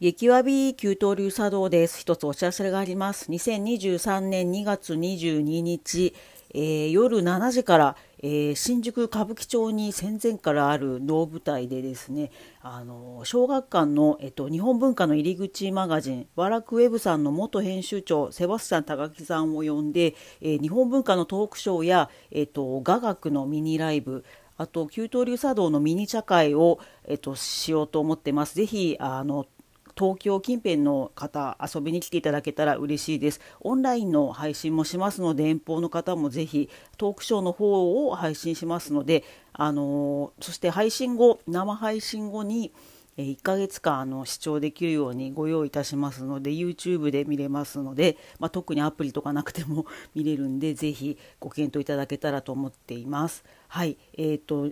激わび急騰流茶道です。一つお知らせがあります。2023年2月22日、えー夜7時から、えー新宿歌舞伎町に戦前からある能舞台でですね、あの小学館の、えっと、日本文化の入り口マガジン、ワラクウェブさんの元編集長、セバスチャン高木さんを呼んで、えー日本文化のトークショーや、えっと、雅楽のミニライブ、あと、給湯流茶道のミニ茶会を、えっと、しようと思ってます。ぜひ、あの、東京近辺の方遊びに来ていただけたら嬉しいですオンラインの配信もしますので遠方の方もぜひトークショーの方を配信しますのであのそして配信後生配信後に1ヶ月間あの視聴できるようにご用意いたしますので YouTube で見れますので、まあ、特にアプリとかなくても 見れるんでぜひご検討いただけたらと思っています。はい、えーと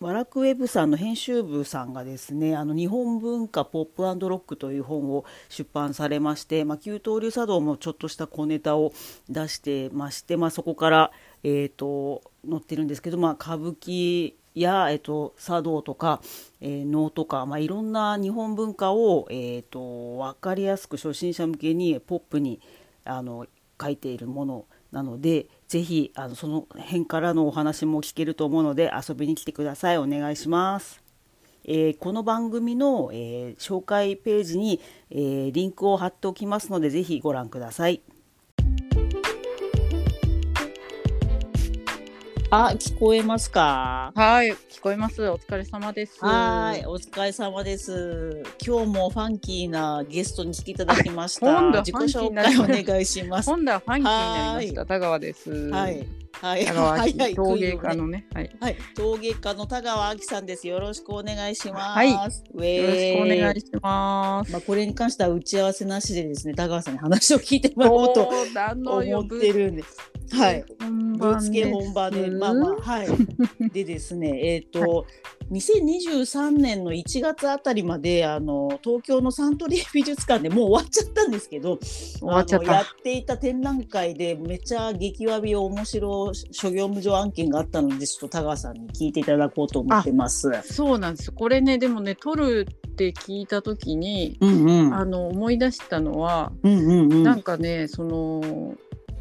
ワラクウェブさんの編集部さんがですねあの日本文化ポップロックという本を出版されまして、まあ、旧東流茶道もちょっとした小ネタを出してまして、まあ、そこから、えー、と載ってるんですけど、まあ、歌舞伎や、えー、と茶道とか、えー能とか、まあ、いろんな日本文化を、えー、と分かりやすく初心者向けにポップにあの書いているものなのでぜひあのその辺からのお話も聞けると思うので遊びに来てくださいお願いします。えーこの番組の、えー紹介ページに、えーリンクを貼っておきますのでぜひご覧ください。あ、聞こえますか？はい、聞こえます。お疲れ様です。はい、お疲れ様です。今日もファンキーなゲストに来ていただきました。自己紹介お願いします。今度はファンキーになりました。田川です。はい、はい、田川は陶芸家のね。はい。はい、陶芸家の田川明さんです。よろしくお願いします。はいよろしくお願いします。まあ、これに関しては打ち合わせなしでですね、田川さんに話を聞いてもらおうと思よ。ってるんで。はい。ぶぶっつけ本番で、まあまあ、はい。でですね、えっ、と、2023年の1月あたりまで、あの、東京のサントリー美術館でもう終わっちゃったんですけど、終わっちゃやた。っていた展覧会でめちゃ激わび面白諸業務上案件があったので、ちょっと田川さんに聞いていただこうと思ってます。そうなんです。これね、でもね、撮るって聞いたときに、うんうん。あの思い出したのは、うんうんうん。なんかね、その。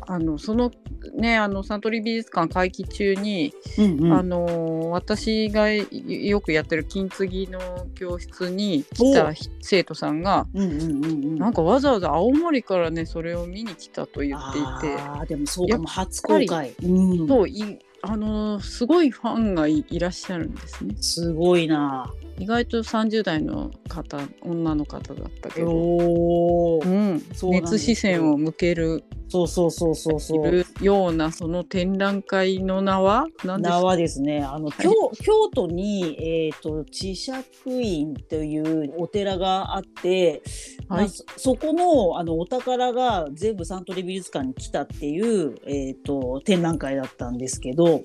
あのそのねあのサントリー美術館会期中に、うんうんあの私がよくやってる金継ぎの教室に来た生徒さんがうんうんうんうん。なんかわざわざ青森からねそれを見に来たと言っていてああでもそうかも初公開。うん。そういあのすごいファンがいいらっしゃるんですねすごいな。意外と30代の方女の方だったけど、う。ん、そう熱視線を向ける。そうそうそうそうそう。ようなその展覧会の名は何ですか？名はですね、あの、い。京京都に、えっ、と、智釈院というお寺があって、まあはいそそこの、あの、お宝が全部サントリー美術館に来たっていう、えっ、と、展覧会だったんですけど、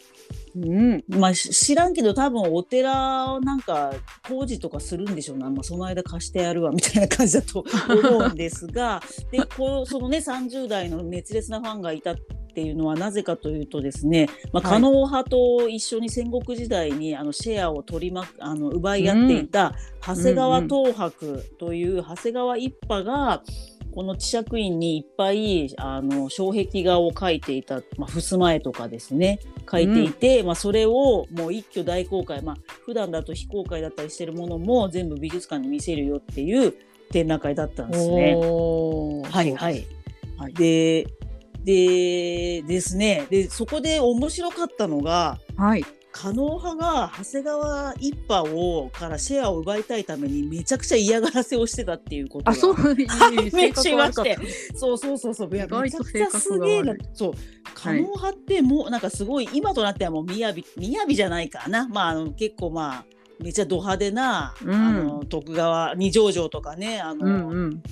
うん、まあ、し知らんけど多分お寺をなんか工事とかするんでしょうな、まあ、その間貸してやるわみたいな感じだと 思うんですが。でこうそのね30代の熱烈なファンがいたっていうのはなぜかというとですね、まあ、はい。狩野派と一緒に戦国時代にあのシェアを取りまあの奪い合っていた長谷川東博という長谷川一派がこの智釈院にいっぱいあの障壁画を描いていた、まあ、襖絵とかですね描いていて、まあ、それをもう一挙大公開、まあ普段だと非公開だったりしてるものも全部美術館に見せるよっていう展覧会だったんですね。はいはい。はい。ででですね。でそこで面白かったのがはい狩野派が長谷川一派をからシェアを奪いたいためにめちゃくちゃ嫌がらせをしてたっていうことがあそういい判明しまして。そうそうそうそう。めちゃくちゃすげえな。そう。狩野派ってもうなんかすごい今となってはもう雅雅じゃないかな。まああの結構まあめっちゃド派手な、うん。あの徳川二条城とかねあの、たうんうん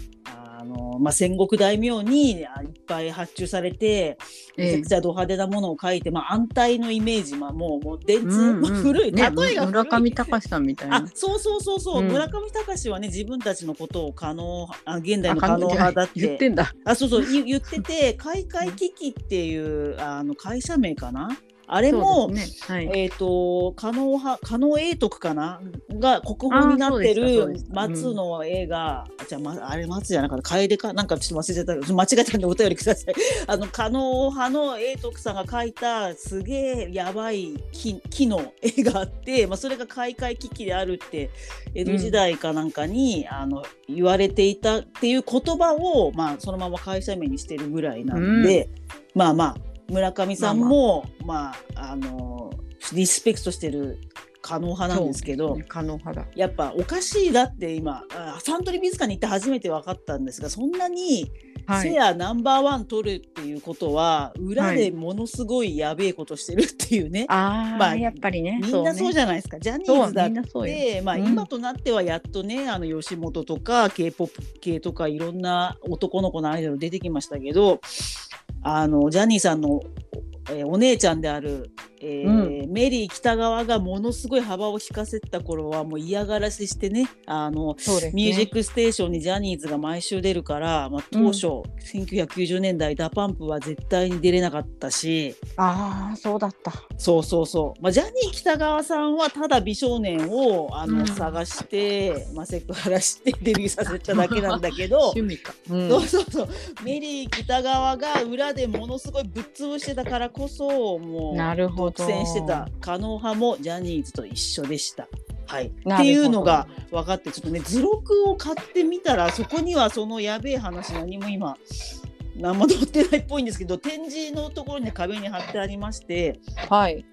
あのまあ、戦国大名にあいっぱい発注されてめちゃくちゃド派手なものを書いて、まあ、安泰のイメージ、まあ、もうもう電通、うんうん。まあ古い、ね例えが村上隆さんみたいあなそうそうそうそう、うん。村上隆はね自分たちのことを可能あ現代のあ可能派だっ言っててんだ。あそうそう。言言ってて開会危機っていうあの会社名かなあれも、ねはい。えっ、と加納派加納永徳かな？が国宝になってる松の絵が、じゃあ、ま、あれ松じゃなかった。楓か？なんかちょっと忘れちゃった。間違えたんでお便りください。あの加納派の永徳さんが描いたすげえやばい木木の絵があって、まあ、それが開会危機であるって江戸時代かなんかに、あの言われていたっていう言葉を、まあ、そのまま会社名にしてるぐらいなんで、まあまあ村上さんも、まああ。のリスペクトしてる可能派なんですけどね可能派だ。やっぱおかしいだって今あサントリー美術館に行って初めて分かったんですがそんなにはい。シェアナンバーワン取るっていうことは、裏でものすごいやべえことしてるっていうね、ああ、まあやっぱりねみんなそうゃじゃないですか。ジャニーズだってまあ、うん。今となってはやっとねあの吉本とか k p o p 系とかいろんな男の子のアイドル出てきましたけどあのジャニーさんの、えーお姉ちゃんである、えーメリー喜多川がものすごい幅を利かせた頃はもう嫌がらせしてねあのね。ミュージックステーションにジャニーズが毎週出るから、まあ、当初、1990年代 DA PUMP は絶対に出れなかったし。ああそうだった。そうそうそう、まあ、ジャニー喜多川さんはただ美少年をあの、うん。探して、まあ、セクハラして デビューさせただけなんだけど 趣味か、うん。そうそうそう。メリー北川が裏でものすごいぶっ潰してたからこそもうなるほど。独占してた可能派もジャニーズと一緒でした。はい、っていうのが分かってちょっとね図録を買ってみたらそこにはそのやべえ話何も今何も載ってないっぽいんですけど展示のところに、ね、壁に貼ってありましてはい。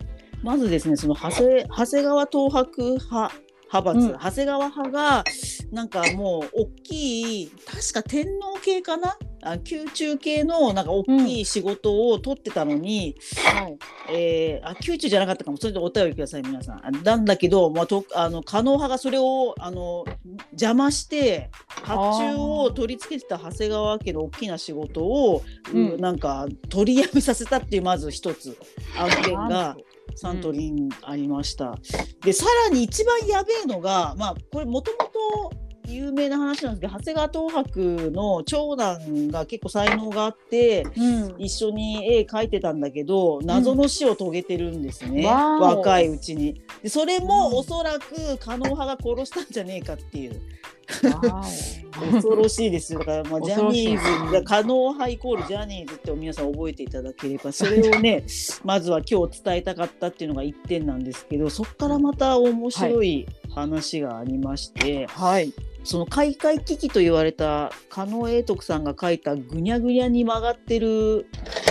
まずですねその長谷長谷川東博派派閥、うん。長谷川派がなんかもう大きい確か天皇系かな？あ宮中系のなんか大きい仕事を取ってたのに、はい。えーあ宮中じゃなかったかも。それでお便りください皆さん。あなんだけど、まあ、とあの加納派がそれをあの邪魔して発注を取り付けてた長谷川家の大きな仕事を、うん。うなんか取りやめさせたっていうまず一つ案件が。とサントリーにありました。でさらに一番やべえのがまあこれもともと有名な話なんですけど長谷川東博の長男が結構才能があって。うん。一緒に絵描いてたんだけど謎の死を遂げてるんですね、わお。若いうちに。でそれもおそらく加納派が殺したんじゃねえかっていう。わ恐ろしいですよ。だから、まあ、ジャニーズが加納派イコールジャニーズって皆さん覚えていただければ それをねまずは今日伝えたかったっていうのが一点なんですけどそこからまた面白い話がありまして、おはい。その開会危機と言われた狩野英徳さんが描いたぐにゃぐにゃに曲がってる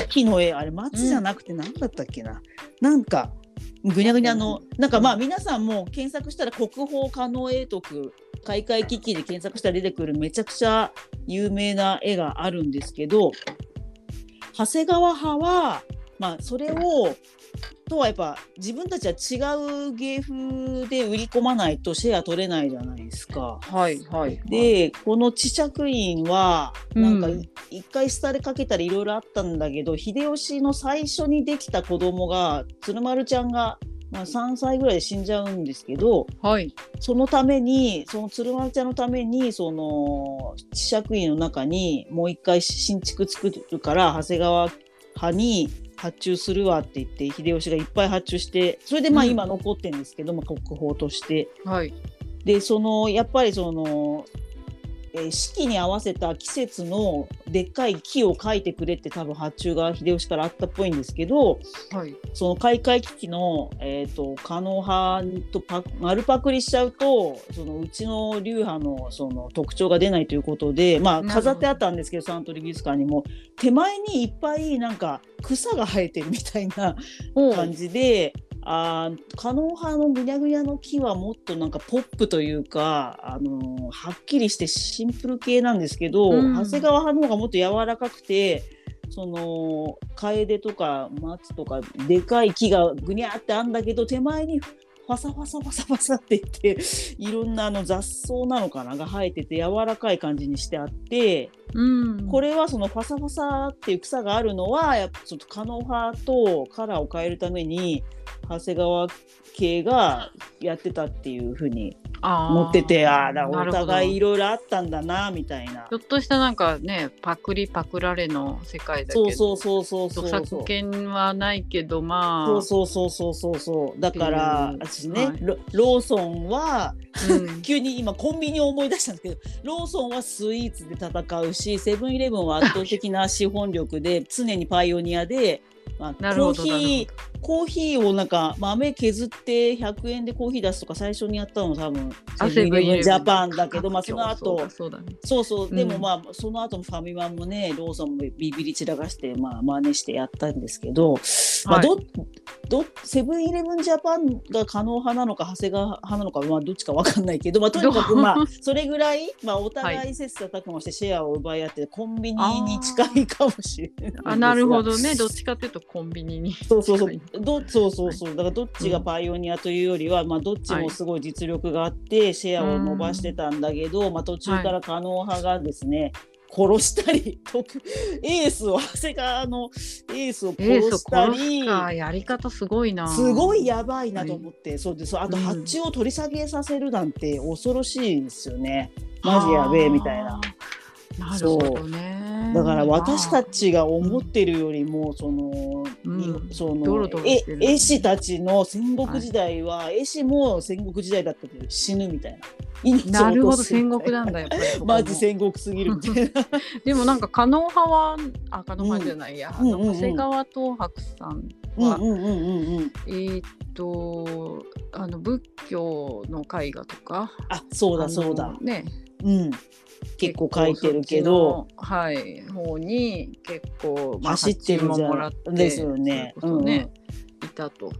木の絵あれ松じゃなくて何だったっけな、なんかぐにゃぐにゃのなんかまあ皆さんも検索したら国宝狩野英徳開会危機で検索したら出てくるめちゃくちゃ有名な絵があるんですけど長谷川派はまあそれをとはやっぱ自分たちは違う芸風で売り込まないとシェア取れないじゃないですか。はいはいでこの智着院はなんかうんい一回廃れかけたりいろいろあったんだけど、秀吉の最初にできた子供が鶴丸ちゃんが、まあ、3歳ぐらいで死んじゃうんですけどはい。そのためにその鶴丸ちゃんのためにその智着院の中にもう一回新築作るから長谷川派に発注するわって言って秀吉がいっぱい発注してそれでまあうん。今残ってるんですけども、国宝として。はい。でそのやっぱりその、えー四季に合わせた季節のでっかい木を描いてくれって多分発注が秀吉からあったっぽいんですけどはい。その開会危機の、えー、と狩野派とパ丸パクリしちゃうとそのうちの流派のその特徴が出ないということで、まあ、飾ってあったんですけどサントリー美術館にも。手前にいっぱいなんか草が生えてるみたいなお感じで、あー可能派のぐにゃぐにゃの木はもっとなんかポップというか、あのーはっきりしてシンプル系なんですけど、うん。長谷川派の方がもっと柔らかくてその楓とか松とかでかい木がぐにゃってあんだけど手前にファサファサファサファサっていっていろんなあの雑草なのかなが生えてて柔らかい感じにしてあってうん、これはそのファサファサっていう草があるのはやっぱちょっとカノハとカラーを変えるために長谷川系がやってたっていうふうに持っててああお互いいろいろあったんだなみたいな。ちょっとしたなんかねパクリパクられの世界だけどそうそうそうそうそう著作権はないけどまあ。そうそうそうそうそう。そうだからう。ん私ね、はい。ロローソンはうん。急に今コンビニを思い出したんですけどローソンはスイーツで戦うしセブンイレブンは圧倒的な資本力で常にパイオニアで、まあ、コーなるほど。なるヒーコーヒーをなんか豆削って100円でコーヒー出すとか最初にやったの多分あセブンイレブンジャパンだけど、まあ、その後そうだそうだね。そうそう、でうん。もまあその後もファミマもねローソンもビビり散らかしてまあ真似してやったんですけど、まあはい。どどセブンイレブンジャパンが可能派なのか長谷川派なのかまあどっちかわかんないけど、まあ、とにかくまあそれぐらい、まあ、お互い切磋琢磨してシェアを奪い合ってコンビニに近いかもしれないあなるほどね。どっちかっていうとコンビニにそうそうそうどそうそうそうだからどっちがパイオニアというよりは、まあ、どっちもすごい実力があってシェアを伸ばしてたんだけど、まあ、途中から可能派がですね、殺したり特エースを長谷川のエースを殺したり。かやり方すごいな。すごいやばいなと思って、そうですあとうん。発注を取り下げさせるなんて恐ろしいですよね、マジやべえみたいな。なるほどね。だから私たちちが思ってるよりもその、うん。にその絵師たちの戦国時代は、絵師も戦国時代だったけど死ぬみたいな。なるほど戦国なんだやっぱりここも。マジ戦国すぎるみたいな。でもなんか加納派はあ加納派じゃないや、あのう長谷川東博さんは、うんうんうんうんうん。えーっとあの仏教の絵画とか。あそうだそうだ。ねうん。結構書いてるけど。はい。方に結構、走ってるじゃん。発注ももらってですよね。それこそね、いたと。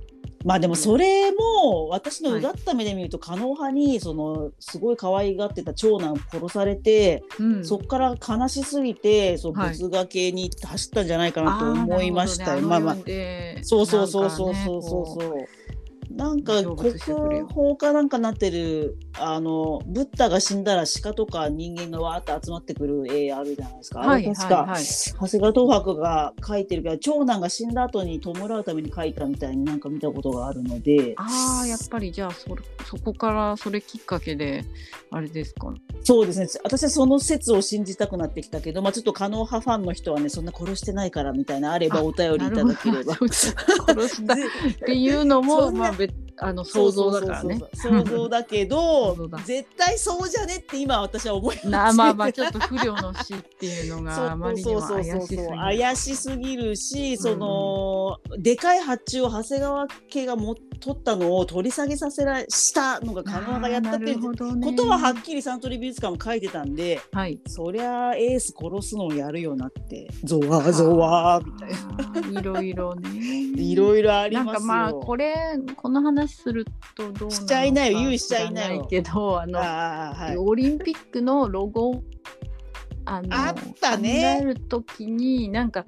まあでもそれも私のうがった目で見ると加納派にそのすごい可愛がってた長男殺されて、うん。そっから悲しすぎてそうはい。仏画系に走ったんじゃないかなと思いましたよ。まあまああそうそうそうそうそうそう。そう。なんか成国宝かなんかなってるあのブッダが死んだら鹿とか人間がわーって集まってくる絵あるじゃないですか。はい確か、はいはい。長谷川東博が描いてるけど長男が死んだ後に弔うために描いたみたいになんか見たことがあるので。ああやっぱりじゃあそれそこからそれきっかけであれですかそうですね。私はその説を信じたくなってきたけど、まあ、ちょっと加納派ファンの人はねそんな殺してないからみたいなあればお便りいただければ。殺したっていうのも まあ別あの想像だからね。想像だけど絶対そうじゃねって今私は思いままあまあちょっと不良の死っていうのが あまりにも怪しすぎる。怪しすぎるし、そのでかい発注を長谷川家がも取ったのを取り下げさせらしたのが加納がやったっていうこことははっきりサントリー美術館も書いてたんではい。そりゃエース殺すのをやるよなってゾワーゾワーみたいな。な。いろいろね。いろいろありますよ。なんかまあこれこの話するとどうなのかしちゃいなよ言うしちゃいなよ知らけどあのはい、オリンピックのロゴあのあったね考える時になんか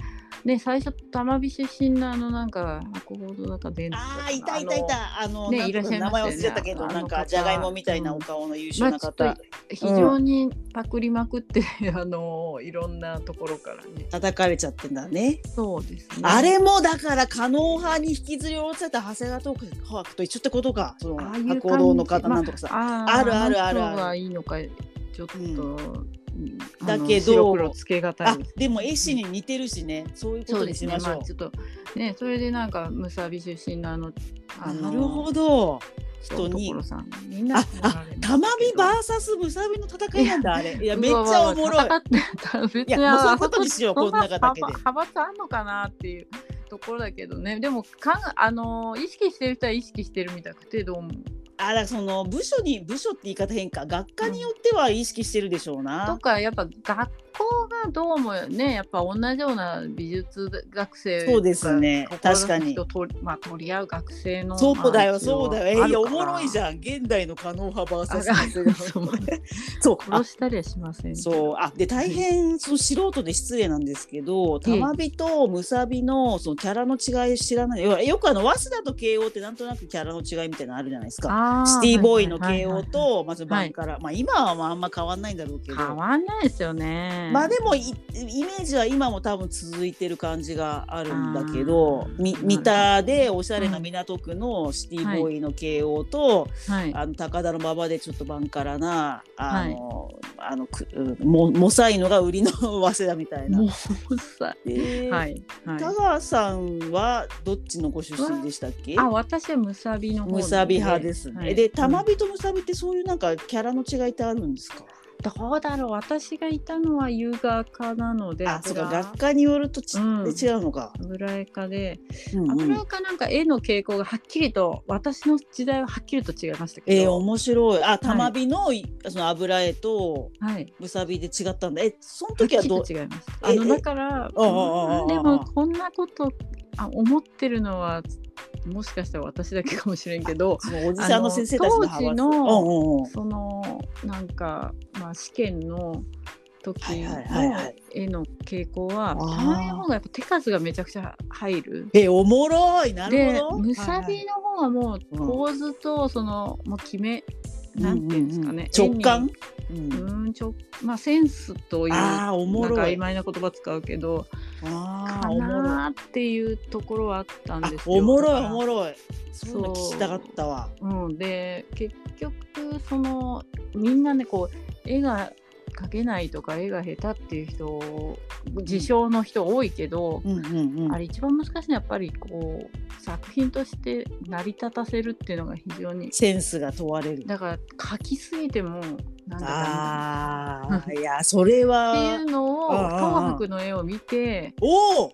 ね最初玉美出身のあのなんか博報堂なんか伝ああいたいたいた。あのねいらっしゃいま名前忘れちゃったけどなんか方じゃがいもみたいなお顔の優秀な方、非常にパクりまくって、あのいろんなところからね。叩かれちゃってんだね。そうですね。あれもだから可能派に引きずり下ろされた長谷川トーク博と一緒ってことか。そのああいう感じ。博報堂の方なんとかさ。あるあるあるある。いいのかちょっと、うんだけどでも絵師に似てるしね。そういうことにそうですねしましょう。まあちょっとねそれでなんかむさび出身のあのあのなるほど。人にみんなああ玉美バーサスムサビの戦いなんだあれ。いやめっちゃおもろい。いやにもうそういうことにしようそんなこだけで派閥派閥あんのかなっていうところだけどねでもかんあの意識してる人は意識してるみたくてどうもあだその部署に部署って言い方変か学科によっては意識してるでしょうな。とかやっぱ学校がどうもねやっぱ同じような美術学生そうですね。確かに。とまあ、取り合う学生のそうだよ、まあそうだよ。えいや、おもろいじんゃん。現代の可能派 VS あそう。そう、あ殺したりはしませんそう、あ、で、大変、その素人で失礼なんですけど、ええ。玉美とムサビの、そのキャラの違い知らない。よくあの、早稲田と慶応ってなんとなくキャラの違いみたいなのあるじゃないですか。あシティボーイの慶応はいはいはいはい。と、まずバンから、まあ今はまああんま変わんないんだろうけど、変わんないですよねね。まあでもいイメージは今も多分続いてる感じがあるんだけど三田でおしゃれな港区のシティボーイの慶応と、はい。あの高田の馬場でちょっとバンカラなあの、あのくももさいのが売りの早稲田みたいな。もうさ、い。はい。田川さんはどっちのご出身でしたっけ？あ、私はむさびの方むさび派ですね。はいで玉火とむさびってそういうなんかキャラの違いってあるんですか？どうだろう。私がいたのは優雅科なのであそうか。油学科によるとち、うん。違うのか。油絵科で。うんうん。油絵科なんか絵の傾向がはっきりと私の時代ははっきりと違いましたけど、えー、面白い。あ、玉火の、その油絵とはい。むさびで違ったんだ。え、その時はどう？と違いました。えあのだからでもこんなことあ思ってるのはもしかしたら私だけかもしれんけどそのおじさんの先生当時のそのなんか、まあ、試験の時のい絵の傾向は玉美の方がやっぱ手数がめちゃくちゃ入る。え、おもろい。なるでほど。むさびの方はもううん。構図とそのもう決め、なんていうんですかね、直感？うんうんちょまあセンスというああ、おもろい。曖昧な言葉使うけどかああ、おもろい。なーっていうところはあったんあですよ。おもろいおもろい。そう聞きたかったわ。うん、で結局そのみんなねこう絵が描けないとか絵が下手っていう人自称の人多いけど、うんうんうん。あれ一番難しいのはやっぱりこう作品として成り立たせるっていうのが非常にセンスが問われる。だから描きすぎてもなんだかみたいなああ、いや、それは。っていうのを東博の絵を見ておお。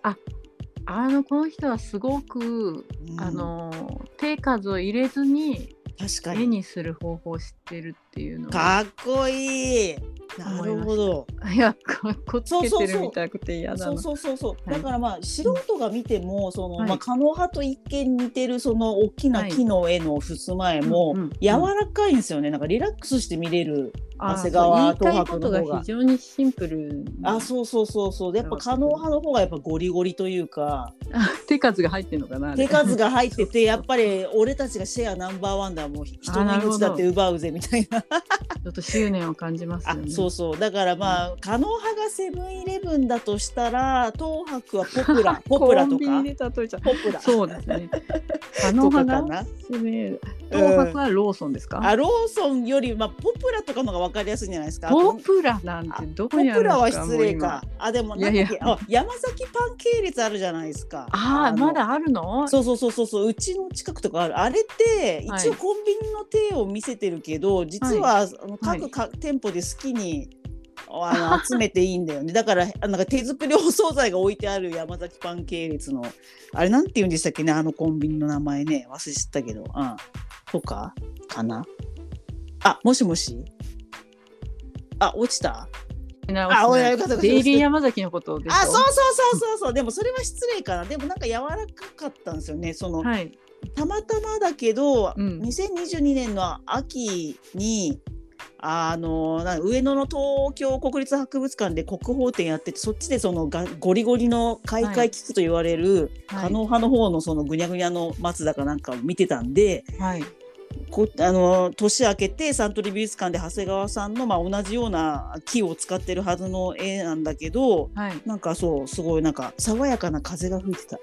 あのこの人はすごく、うんあの手数を入れずに絵確かに。にする方法を知ってるっていうのをかっこいい。なるほど。いやこつけてるみたくて嫌だな。そうそうそうだからまあ素人が見てもその、はいまあ可能派と一見似てるその大きな木の絵の襖絵も柔らかいんですよね。なんかリラックスして見れる。あ長谷川東博の方が非常にシンプルあ、そうそうそうそう。でやっぱ可能派の方がやっぱゴリゴリというか 手数が入ってるのかな手数が入っててやっぱり俺たちがシェアナンバーワンだもう人の命だって奪うぜみたいな。ちょっと執念を感じますあよね。そうそうだからまあ可能派がセブンイレブンだとしたら東博はポプラ ポプラとか？ポプラ。そうですね。可能派が とかかね東博はローソンですか、あローソンより、まあ、ポプラとかのが分かりやすいんじゃないですか？ポプラなんあてどポこにあるんプラはですか。失礼か。あでもなんだっけ？あ山崎パン系列あるじゃないですか。ああのまだあるの？そうそうそうそうそう。うちの近くとかある。あれってはい。一応コンビニの手を見せてるけど、実は、あのはい。各か、店舗で好きにあの集めていいんだよね。だからあなんか手作りお惣菜が置いてある山崎パン系列のあれなんて言うんでしたっけねあのコンビニの名前ね。忘れちゃったけど、うん、とかかな。あもしもし？あ落ちた？あデイリー山崎のことであそうそうそうそうそう。でもそれは失礼かな。でもなんか柔らかかったんですよね。その、はい。たまたまだけど、うん。2022年の秋にあのな上野の東京国立博物館で国宝展やっててそっちでそのがゴリゴリの開会危機と言われる、はい。可能派の方のそのぐにゃぐにゃの松田かなんかを見てたんではい。こあの年明けてサントリー美術館で長谷川さんの、まあ、同じような木を使ってるはずの絵なんだけどはい。なんかそうすごいなんか爽やかな風が吹いてた。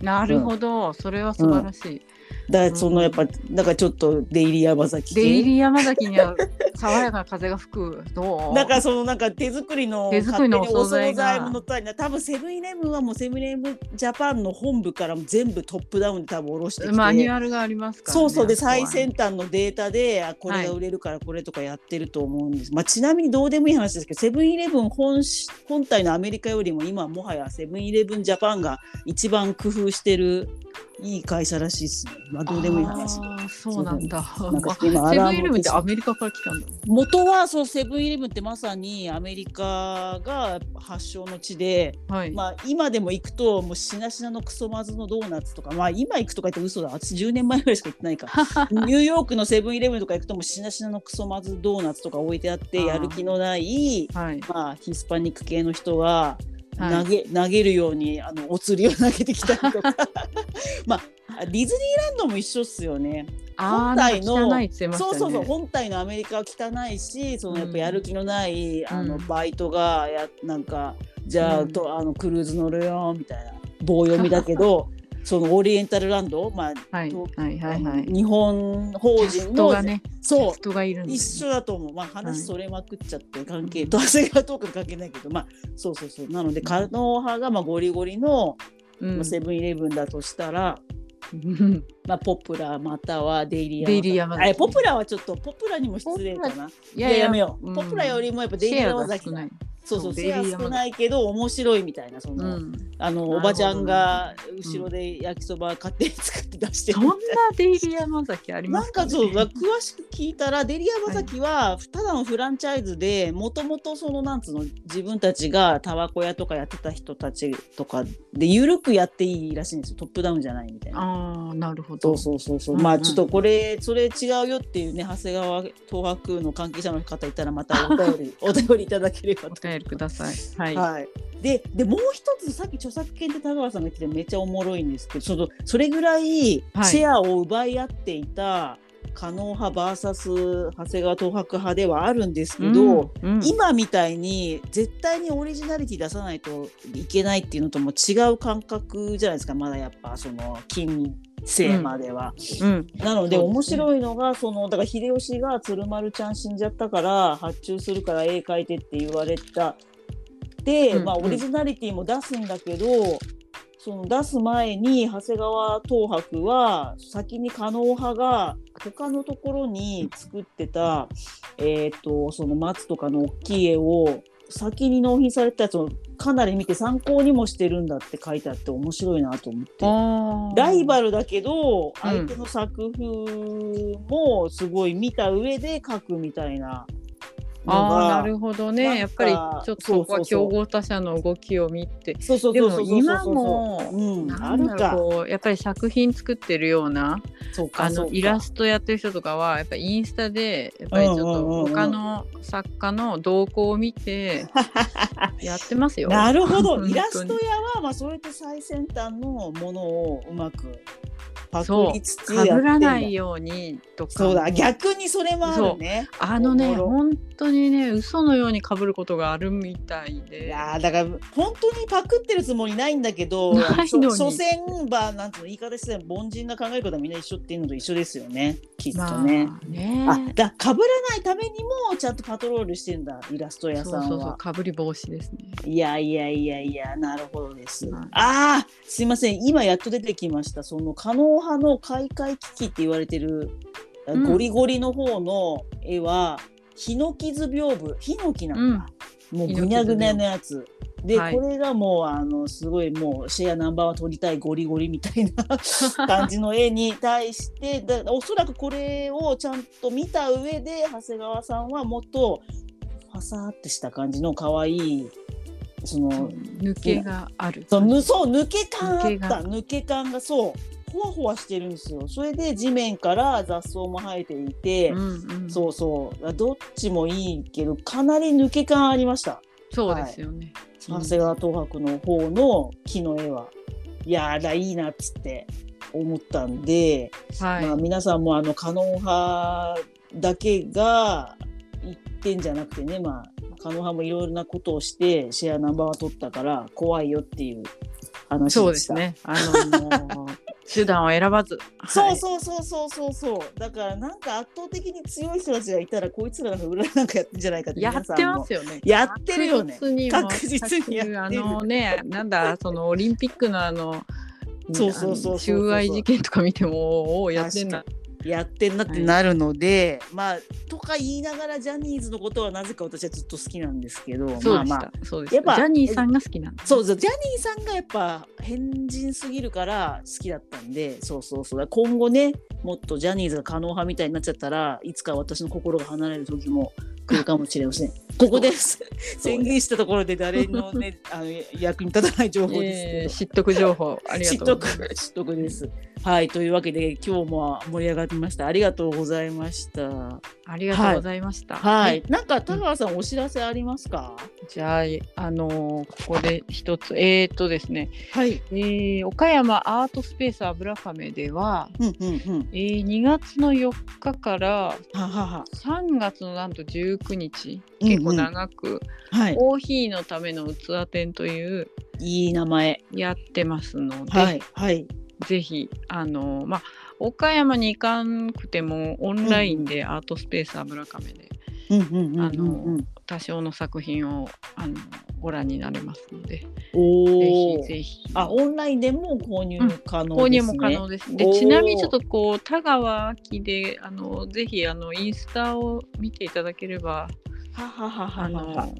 なるほど、それは素晴らしい、だからそのやっぱ、だからちょっとデイリー山崎系。デイリー山崎には爽やかな風が吹く。どう？だからそのなんか手作りの手作りのお惣菜も載ったりな多分セブンイレブンはもうセブンイレブンジャパンの本部からも全部トップダウンで多分下ろしてきて。マニュアルがありますから、ね、そうそう。で最先端のデータであこれが売れるからこれとかやってると思うんです、まあ、ちなみにどうでもいい話ですけどセブンイレブン本し本体のアメリカよりも今はもはやセブンイレブンジャパンが一番工夫してるいい会社らしいですね、まあ、どうでもいい話そうなんだ。なんか今アラームブンイレブンってアメリカから来たんだ元はそうセブンイレブンってまさにアメリカが発祥の地で、はい、まあ、今でも行くともうしなしなのクソまずのドーナツとか、まあ、今行くとか言って嘘だ。私10年前ぐらいしか行ってないか ニューヨークのセブンイレブンとか行くともうしなしなのクソまずドーナツとか置いてあってやる気のない、はい。まあ、ヒスパニック系の人がはい。投げ,、投げるようにあのお釣りを投げてきたりとか。まああディズニーランドも一緒っすよね。本体のね。そうそうそう本体のアメリカは汚いしそのやっぱやる気のない、あのうん。バイトがやなんかじゃあ,、うん。とあのクルーズ乗るよみたいな棒読みだけど そのオリエンタルランド、まあはいとはいはいはい。日本法人の、ねキそう。ャストがいる一緒だと思う、まあ、はい。話それまくっちゃって関係、と長谷川トーク関係ないけどまあそうそうそう。なので可能派がまあゴリゴリのうん。まあセブンイレブンだとしたら、うん まあ、ポプラまたはデイリーデイリー山崎あポプラはちょっとポプラにも失礼かな。いいややめよう、うん。ポプラよりもやっぱデイリー山崎シェアが少ないそうそうそうシェア少ないけど面白いみたいなその、うん。あのおばちゃんが後ろで焼きそば勝手に作って出してる。そんなデイリー山崎ありまなんすか、ね、かそう詳しく聞いたらデリヤマザキはただのフランチャイズでもともとそのなんつうの自分たちがタバコ屋とかやってた人たちとかで緩くやっていいらしいんですよ。トップダウンじゃないみたいな。ああなるほど。そうそうそうそう、うんうんまあちょっとこれそれ違うよっていうね長谷川東博の関係者の方いたらまたお便り お便りいただければと。お便りください。はい、はい、ででもう一つさっき著作権って田川さんが言っててめっちゃおもろいんですけどそのそれぐらいシはい。ェアを奪い合っていた加納派 VS 長谷川東博派ではあるんですけど、うんうん。今みたいに絶対にオリジナリティ出さないといけないっていうのとも違う感覚じゃないですかまだやっぱその近世までは。うん。なので面白いのがそのだから秀吉が鶴丸ちゃん死んじゃったから発注するから絵描いてって言われた。で、まあ、オリジナリティも出すんだけど、その出す前に長谷川東博は先に加納派が他のところに作ってた、えー、とその松とかの大きい絵を先に納品されたやつをかなり見て参考にもしてるんだって書いてあって面白いなと思って。ライバルだけどうん相手の作風もすごい見た上で書くみたいなのあーながるほどね。やっぱりちょっとそこは競合他社の動きを見て。でも今もうん、あなんだろうやっぱり作品作ってるようなあのイラストやってる人とかはやっぱりインスタでやっぱりちょっと他の作家の動向を見て やってますよ。なるほど。イラスト屋はまあそうやって最先端のものをうまくパクつつ被やってらないようにとか。そうだ逆にそれもあるね。あのね本当にね嘘のように被ることがあるみたいいでやーだから本当にパクってるつもりないんだけどないのに。所詮ばなんつうの言い方して凡人が考えることはみんな一緒っていうのと一緒ですよね。きっとまあね。ねあだ被らないためにもちゃんとパトロールしてんだイラスト屋そうそうさんは。そう被り防止ですね。いやいやいやいやなるほどです。はい。ああすいません。今やっと出てきました。その可能派の開会危機って言われてる、うん。ゴリゴリの方の絵はヒノキ図屏風ヒノキなんだ、もうぐにゃぐにゃのやつ。で、はい。これがもうあのすごいもうシェアナンバーワン取りたいゴリゴリみたいな 感じの絵に対してだおそらくこれをちゃんと見た上で長谷川さんはもっとファサーってした感じの可愛いその抜けがある。そうぬそう抜け感あった。抜けが。抜け感がそうほわほわしてるんですよ。それで地面から雑草も生えていて、うんうん、そうそう。どっちもいいけどかなり抜け感ありました。そうですよね。長谷川東博の方の木の絵は。いやーだいいなっつって思ったんで、はい、まあ、皆さんもあの可能派だけが言ってんじゃなくてねまあ可能派もいろいろなことをしてシェアナンバーは取ったから怖いよっていう話そうですね。あの手段を選ばず。そうう。そうそうそうそうそうだからなんか圧倒的に強い人たちがいたらこいつらが裏なんかやってんじゃないかってやってますよね。やってるよね確実にやってるあのね、なんだそのオリンピックのあの。そうそうそうそうあの収賄事件とか見ても、おお、やってんな。やってんなってなるので、まあとか言いながらジャニーズのことはなぜか私はずっと好きなんですけど。まあまあ。やっぱジャニーさんが好きなんだ。そうそうジャニーさんがやっぱ変人すぎるから好きだったんでそうそうそう今後ねもっとジャニーズが可能派みたいになっちゃったらいつか私の心が離れる時もくるかもしれません。ここです。宣言したところで誰のね、あの役に立たない情報ですけど。えー知得情報ありが知とうござい得ます。知得です。はいというわけで今日も盛り上がりました。ありがとうございました。ありがとうございました。はい、なんか田川さんお知らせありますか？じゃあ、あのーここで一つ、えー、っとですね、はい。えー岡山アートスペース油亀では、うんうんうん。えー2月の4日からははは。3月のなんと19日、うんうん結構長く、はい。コーヒーのための器展といういい名前。やってますので、はいはい。ぜひあのまあ岡山に行かんくてもオンラインでアートスペース油亀で。多少の作品をあのご覧になれますので、おぜおひ。ぜひあオンラインでも購入可能ですね。購入も可能です。でちなみにちょっとこう田川明であのぜひあのインスタを見ていただければははははあの。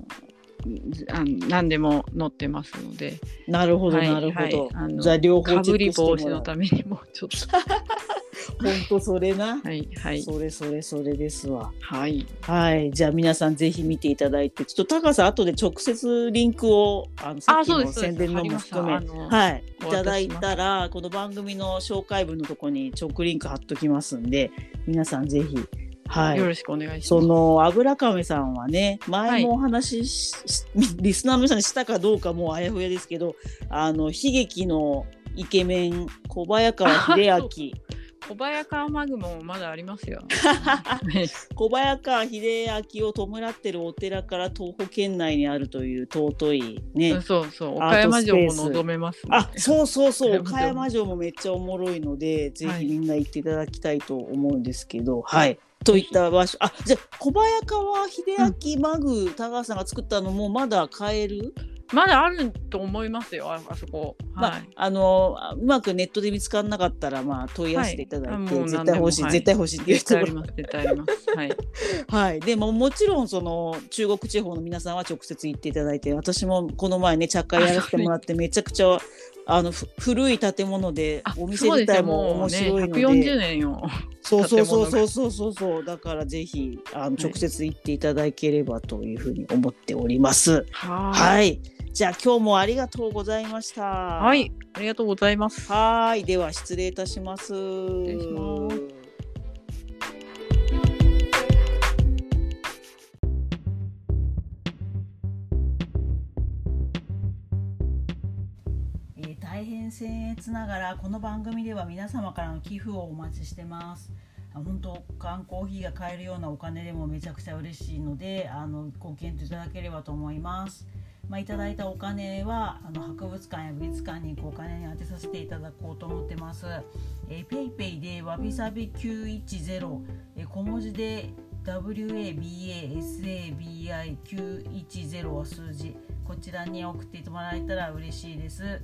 ずあの何でも載ってますので、なるほどはいなるほど。はいあのじゃあ両方かぶりチェックして防止の。ためにもちょっと 本当それな。はいはいそれそれそれですわ。はいはい、じゃあ皆さんぜひ見ていただいて、ちょっと高さん後で直接リンクをあのさっきの宣伝のも含め、はい、いただいたらこの番組の紹介文のところに直リンク貼っときますんで、皆さんぜひはい。よろしくお願いしそます。の油亀さんはね前もお話しし、リスナーの皆さんにしたかどうかもうあやふやですけどあの悲劇のイケメン小早川秀明小早川マグもまだありますよ。小早川秀明を弔ってるお寺から東北県内にあるという尊いね、うんそうそう、ア岡山城も望めます、あそうそうそう。岡山城も。めっちゃおもろいのでぜはい。ひみんな行っていただきたいと思うんですけど。はい。といった場所。あじゃあ小早川秀明マグ、田川さんが作ったのもまだ買える、まだあると思いますよ、ああそこ。まあはい。あのあうまくネットで見つからなかったらまあ問い合わせていただいて、はい絶対欲しい、はい絶対欲しいっていう人も絶対あります、絶対あります。はい。はい、でももちろんその中国地方の皆さんは直接行っていただいて私もこの前ね茶会やらせてもらってめちゃくちゃあのふ古い建物であお店自体も面白いのでそうでね、140年よ。そうそうそうそうそうそうそうだからぜひあのはい直接行っていただければというふうに思っております。ははい、じゃあ今日もありがとうございました。は。はいありがとうございます。はいでは失礼いたします。礼します僭越ながらこの番組では皆様からの寄付をお待ちしてます。あ本当缶コーヒーが買えるようなお金でもめちゃくちゃ嬉しいのであのご検討いただければと思います。まあ、いただいたお金はあの博物館や美術館にお金に当てさせていただこうと思ってます。えー、ペイペイでわびさび910、えー小文字で WABASABI910 は数字こちらに送ってもらえたら嬉しいです。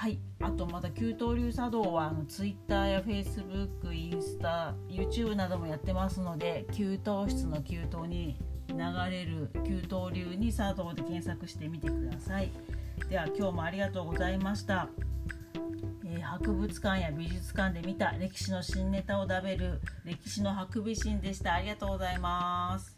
はい、あとまた給湯流茶道はあの Twitter や Facebook、インスタ、YouTube などもやってますので給湯室の給湯に流れる給湯流に茶道で検索してみてください。では今日もありがとうございました。えー博物館や美術館で見た歴史の新ネタを食べる歴史のハクビシンでした。ありがとうございます。